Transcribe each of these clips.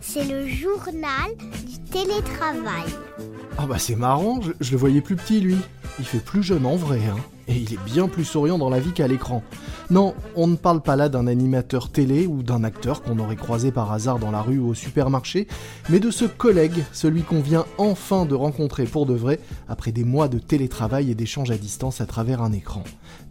C'est le journal du télétravail. Ah bah c'est marrant, je, le voyais plus petit lui. Il fait plus jeune en vrai, hein. Et il est bien plus souriant dans la vie qu'à l'écran. Non, on ne parle pas là d'un animateur télé ou d'un acteur qu'on aurait croisé par hasard dans la rue ou au supermarché, mais de ce collègue, celui qu'on vient enfin de rencontrer pour de vrai, après des mois de télétravail et d'échanges à distance à travers un écran.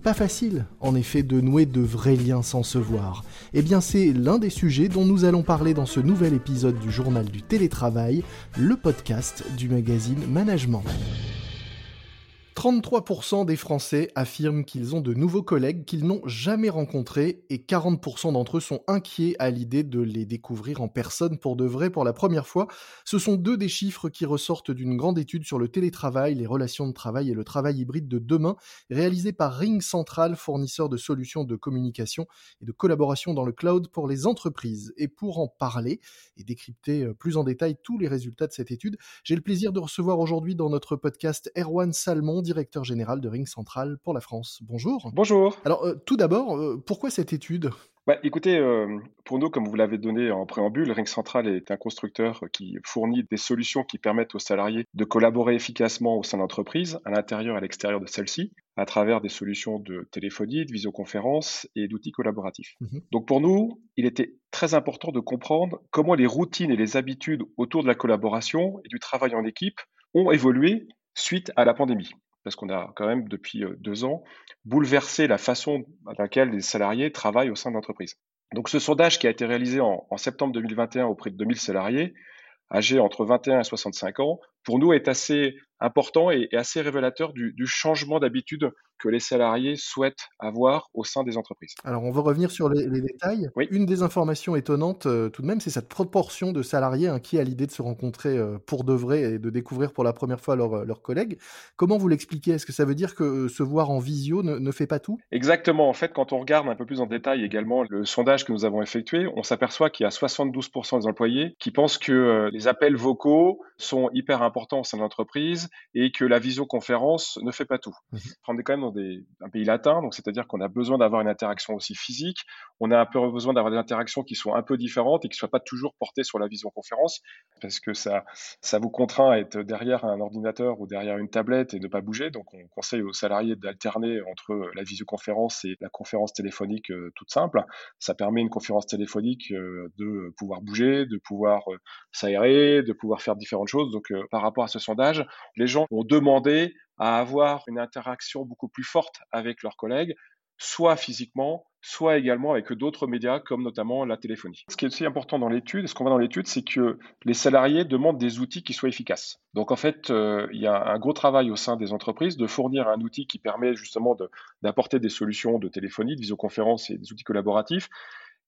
Pas facile, en effet, de nouer de vrais liens sans se voir. Eh bien, c'est l'un des sujets dont nous allons parler dans ce nouvel épisode du journal du télétravail, le podcast du magazine Management. 33% des Français affirment qu'ils ont de nouveaux collègues qu'ils n'ont jamais rencontrés et 40% d'entre eux sont inquiets à l'idée de les découvrir en personne pour de vrai pour la première fois. Ce sont deux des chiffres qui ressortent d'une grande étude sur le télétravail, les relations de travail et le travail hybride de demain, réalisée par Ring Central, fournisseur de solutions de communication et de collaboration dans le cloud pour les entreprises. Et pour en parler et décrypter euh, plus en détail tous les résultats de cette étude, j'ai le plaisir de recevoir aujourd'hui dans notre podcast Erwan Salmon, directeur général de Ring Central pour la France. Bonjour. Bonjour. Alors, euh, tout d'abord, euh, pourquoi cette étude? Bah, écoutez, euh, pour nous, comme vous l'avez donné en préambule, Ring Central est un constructeur qui fournit des solutions qui permettent aux salariés de collaborer efficacement au sein d'entreprises, à l'intérieur et à l'extérieur de celle-ci, à travers des solutions de téléphonie, de visioconférence et d'outils collaboratifs. Mhm. Donc pour nous, il était très important de comprendre comment les routines et les habitudes autour de la collaboration et du travail en équipe ont évolué suite à la pandémie parce qu'on a quand même depuis euh, deux ans bouleversé la façon à laquelle les salariés travaillent au sein de l'entreprise. Donc ce sondage qui a été réalisé en, en, septembre 2021 auprès de 2000 salariés, âgés entre 21 et 65 ans, pour nous est assez important et, et assez révélateur du, du changement d'habitude que les salariés souhaitent avoir au sein des entreprises. Alors, on va revenir sur les, les détails. Oui. Une des informations étonnantes, euh, tout de même, c'est cette proportion de salariés inquiets à l'idée de se rencontrer euh, pour de vrai et de découvrir pour la première fois leurs leur collègues. Comment vous l'expliquez? Est-ce que ça veut dire que euh, se voir en visio ne, ne, fait pas tout? Exactement. En fait, quand on regarde un peu plus en détail également le sondage que nous avons effectué, on s'aperçoit qu'il y a 72% des employés qui pensent que euh, les appels vocaux sont hyper importants au sein de l'entreprise et que la visioconférence ne fait pas tout. Mmh. On est quand même dans des, un pays latin, donc c'est-à-dire qu'on a besoin d'avoir une interaction aussi physique. On a un peu besoin d'avoir des interactions qui sont un peu différentes et qui ne soient pas toujours portées sur la visioconférence, parce que ça, ça vous contraint à être derrière un ordinateur ou derrière une tablette et ne pas bouger. Donc on conseille aux salariés d'alterner entre la visioconférence et la conférence téléphonique euh, toute simple. Ça permet une conférence téléphonique euh, de pouvoir bouger, de pouvoir euh, s'aérer, de pouvoir faire différentes choses. Donc par rapport à ce sondage, les gens ont demandé à avoir une interaction beaucoup plus forte avec leurs collègues, soit physiquement, soit également avec d'autres médias comme notamment la téléphonie. Ce qui est aussi important dans l'étude, ce qu'on voit dans l'étude, c'est que les salariés demandent des outils qui soient efficaces. Donc en fait, euh, il y a un gros travail au sein des entreprises de fournir un outil qui permet justement d'apporter des solutions de téléphonie, de visioconférence et des outils collaboratifs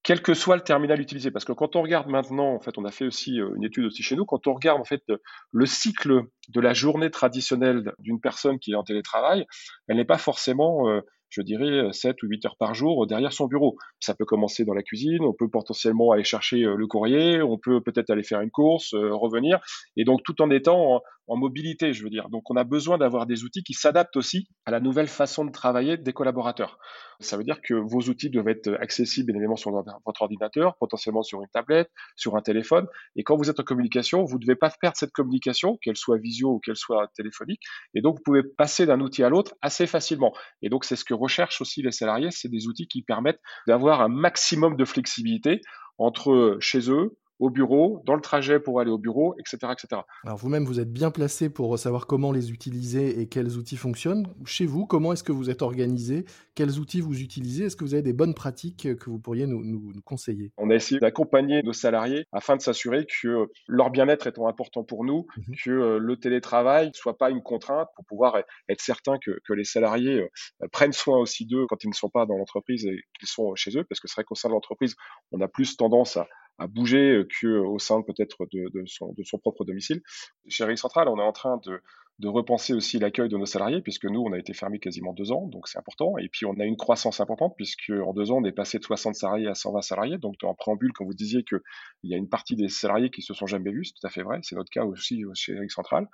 quel que soit le terminal utilisé. Parce que quand on regarde maintenant, en fait, on a fait aussi une étude aussi chez nous, quand on regarde en fait le cycle de la journée traditionnelle d'une personne qui est en télétravail, elle n'est pas forcément euh, je dirais, 7 ou 8 heures par jour derrière son bureau. Ça peut commencer dans la cuisine, on peut potentiellement aller chercher le courrier, on peut peut-être aller faire une course, revenir, et donc tout en étant en, mobilité, je veux dire. Donc on a besoin d'avoir des outils qui s'adaptent aussi à la nouvelle façon de travailler des collaborateurs. Ça veut dire que vos outils doivent être accessibles bien évidemment sur votre ordinateur, potentiellement sur une tablette, sur un téléphone. Et quand vous êtes en communication, vous ne devez pas perdre cette communication, qu'elle soit visio ou qu'elle soit téléphonique. Et donc vous pouvez passer d'un outil à l'autre assez facilement. Et donc c'est ce que recherchent aussi les salariés, c'est des outils qui permettent d'avoir un maximum de flexibilité entre chez eux, au bureau, dans le trajet pour aller au bureau, etc. etc. Alors vous-même, vous êtes bien placé pour savoir comment les utiliser et quels outils fonctionnent. Chez vous, comment est-ce que vous êtes organisé? Quels outils vous utilisez? Est-ce que vous avez des bonnes pratiques que vous pourriez nous, nous, nous conseiller? On a essayé d'accompagner nos salariés afin de s'assurer que leur bien-être étant important pour nous, mmh. que le télétravail ne soit pas une contrainte pour pouvoir être certain que, que les salariés prennent soin aussi d'eux quand ils ne sont pas dans l'entreprise et qu'ils sont chez eux, parce que c'est vrai qu'au sein de l'entreprise, on a plus tendance à à bouger qu'au sein peut-être de, son, propre domicile. Chez Ring Central, on est en train de, repenser aussi l'accueil de nos salariés, puisque nous, on a été fermé quasiment deux ans, donc c'est important. Et puis, on a une croissance importante, puisque en deux ans, on est passé de 60 salariés à 120 salariés. Donc, en préambule, quand vous disiez qu'il y a une partie des salariés qui se sont jamais vus, c'est tout à fait vrai. C'est notre cas aussi chez Ring Central.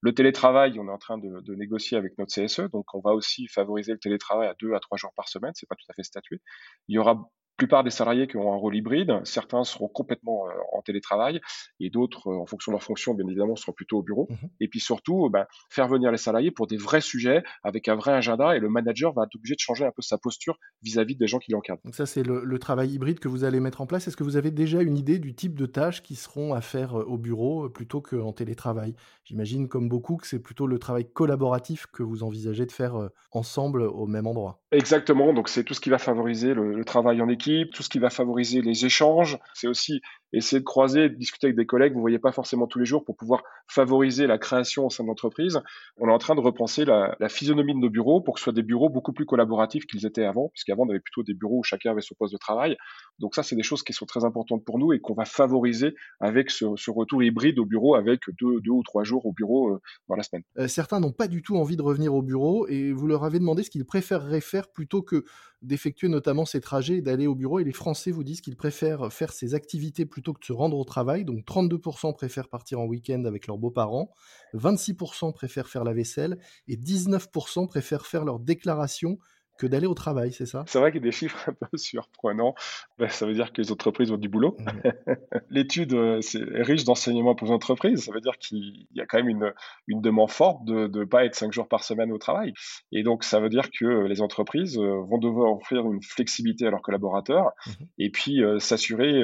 Le télétravail, on est en train de, de, négocier avec notre CSE, donc on va aussi favoriser le télétravail à deux à trois jours par semaine. C'est pas tout à fait statué. Il y aura plupart des salariés qui ont un rôle hybride, certains seront complètement euh, en télétravail et d'autres, euh, en fonction de leur fonction, bien évidemment, seront plutôt au bureau. Mhm. Et puis surtout, ben, faire venir les salariés pour des vrais sujets avec un vrai agenda et le manager va être obligé de changer un peu sa posture vis-à-vis des gens qui l'encadrent. Donc ça, c'est le, travail hybride que vous allez mettre en place. Est-ce que vous avez déjà une idée du type de tâches qui seront à faire au bureau plutôt qu'en télétravail? J'imagine, comme beaucoup, que c'est plutôt le travail collaboratif que vous envisagez de faire ensemble au même endroit. Exactement, donc c'est tout ce qui va favoriser le, travail en équipe, tout ce qui va favoriser les échanges. C'est aussi essayer de croiser, de discuter avec des collègues vous voyez pas forcément tous les jours pour pouvoir favoriser la création au sein de l'entreprise. On est en train de repenser la, physionomie de nos bureaux pour que ce soit des bureaux beaucoup plus collaboratifs qu'ils étaient avant, puisqu'avant on avait plutôt des bureaux où chacun avait son poste de travail. Donc ça, c'est des choses qui sont très importantes pour nous et qu'on va favoriser avec ce, retour hybride au bureau avec deux, ou trois jours au bureau euh, dans la semaine. Euh, certains n'ont pas du tout envie de revenir au bureau et vous leur avez demandé ce qu'ils préféreraient faire plutôt que d'effectuer notamment ces trajets et d'aller au bureau. Et les Français vous disent qu'ils préfèrent faire ces activités plutôt que de se rendre au travail. Donc 32% préfèrent partir en week-end avec leurs beaux-parents, 26% préfèrent faire la vaisselle et 19% préfèrent faire leur déclaration que d'aller au travail, c'est ça? C'est vrai qu'il y a des chiffres un peu surprenants. Ben, ça veut dire que les entreprises ont du boulot. Mmh. L'étude euh, est riche d'enseignements pour les entreprises. Ça veut dire qu'il y a quand même une, une demande forte de ne pas être cinq jours par semaine au travail. Et donc, ça veut dire que les entreprises euh, vont devoir offrir une flexibilité à leurs collaborateurs mmh. et puis euh, s'assurer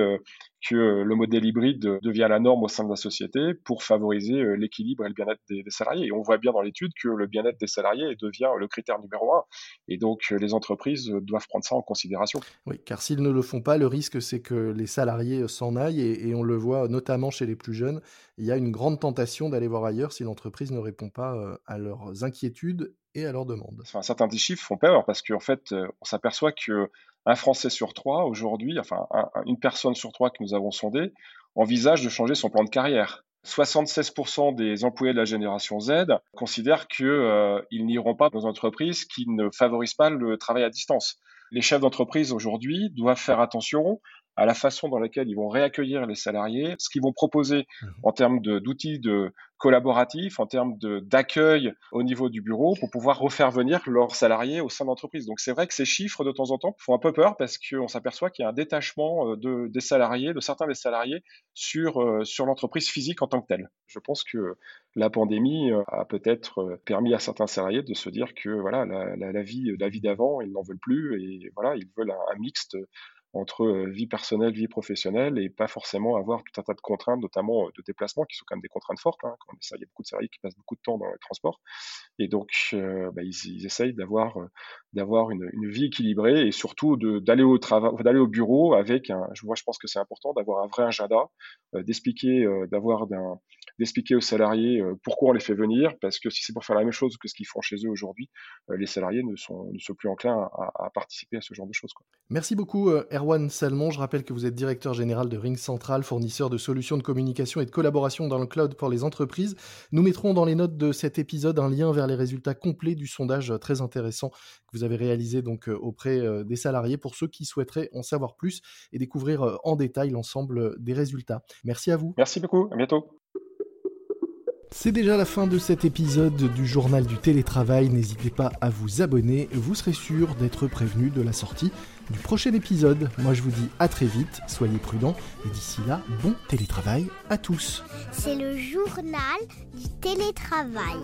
que euh, le modèle hybride devient la norme au sein de la société pour favoriser euh, l'équilibre et le bien-être des, salariés. Et on voit bien dans l'étude que le bien-être des salariés devient le critère numéro un. Et donc, euh, les entreprises doivent prendre ça en considération. Oui, car s'ils ne le font pas, le risque, c'est que les salariés s'en aillent. Et, on le voit notamment chez les plus jeunes. Il y a une grande tentation d'aller voir ailleurs si l'entreprise ne répond pas à leurs inquiétudes et à leurs demandes. Enfin, certains des chiffres font peur parce qu'en fait, on s'aperçoit que un Français sur trois aujourd'hui, enfin une personne sur trois que nous avons sondé, envisage de changer son plan de carrière. 76% des employés de la génération Z considèrent qu'ils euh, n'iront pas dans une entreprise qui ne favorise pas le travail à distance. Les chefs d'entreprise aujourd'hui doivent faire attention à la façon dans laquelle ils vont réaccueillir les salariés, ce qu'ils vont proposer mmh en termes d'outils de, collaboratifs, en termes d'accueil au niveau du bureau pour pouvoir refaire venir leurs salariés au sein de l'entreprise. Donc c'est vrai que ces chiffres de temps en temps font un peu peur parce qu'on s'aperçoit qu'il y a un détachement euh, de, des salariés, de certains des salariés sur, euh, sur l'entreprise physique en tant que telle. Je pense que la pandémie euh, a peut-être permis à certains salariés de se dire que voilà la, la, la vie, la vie d'avant, ils n'en veulent plus et voilà ils veulent un, un mixte entre vie personnelle, vie professionnelle, et pas forcément avoir tout un tas de contraintes, notamment de déplacement, qui sont quand même des contraintes fortes. Hein, il y a beaucoup de salariés qui passent beaucoup de temps dans les transports, et donc bah, ils, essayent d'avoir d'avoir une, vie équilibrée et surtout d'aller au travail, d'aller au bureau avec un. Vois, je pense que c'est important d'avoir un vrai agenda, d'expliquer, d'avoir d'expliquer aux salariés pourquoi on les fait venir, parce que si c'est pour faire la même chose que ce qu'ils font chez eux aujourd'hui, les salariés ne sont ne sont plus enclins à, à, participer à ce genre de choses. Quoi. Merci beaucoup, Erwan Salmon. Je rappelle que vous êtes directeur général de Ring Central, fournisseur de solutions de communication et de collaboration dans le cloud pour les entreprises. Nous mettrons dans les notes de cet épisode un lien vers les résultats complets du sondage très intéressant que vous avez réalisé donc euh, auprès euh, des salariés pour ceux qui souhaiteraient en savoir plus et découvrir euh, en détail l'ensemble des résultats. Merci à vous. Merci beaucoup. À bientôt. C'est déjà la fin de cet épisode du journal du télétravail. N'hésitez pas à vous abonner, vous serez sûr d'être prévenu de la sortie du prochain épisode. Moi je vous dis à très vite, soyez prudents et d'ici là, bon télétravail à tous. C'est le journal du télétravail.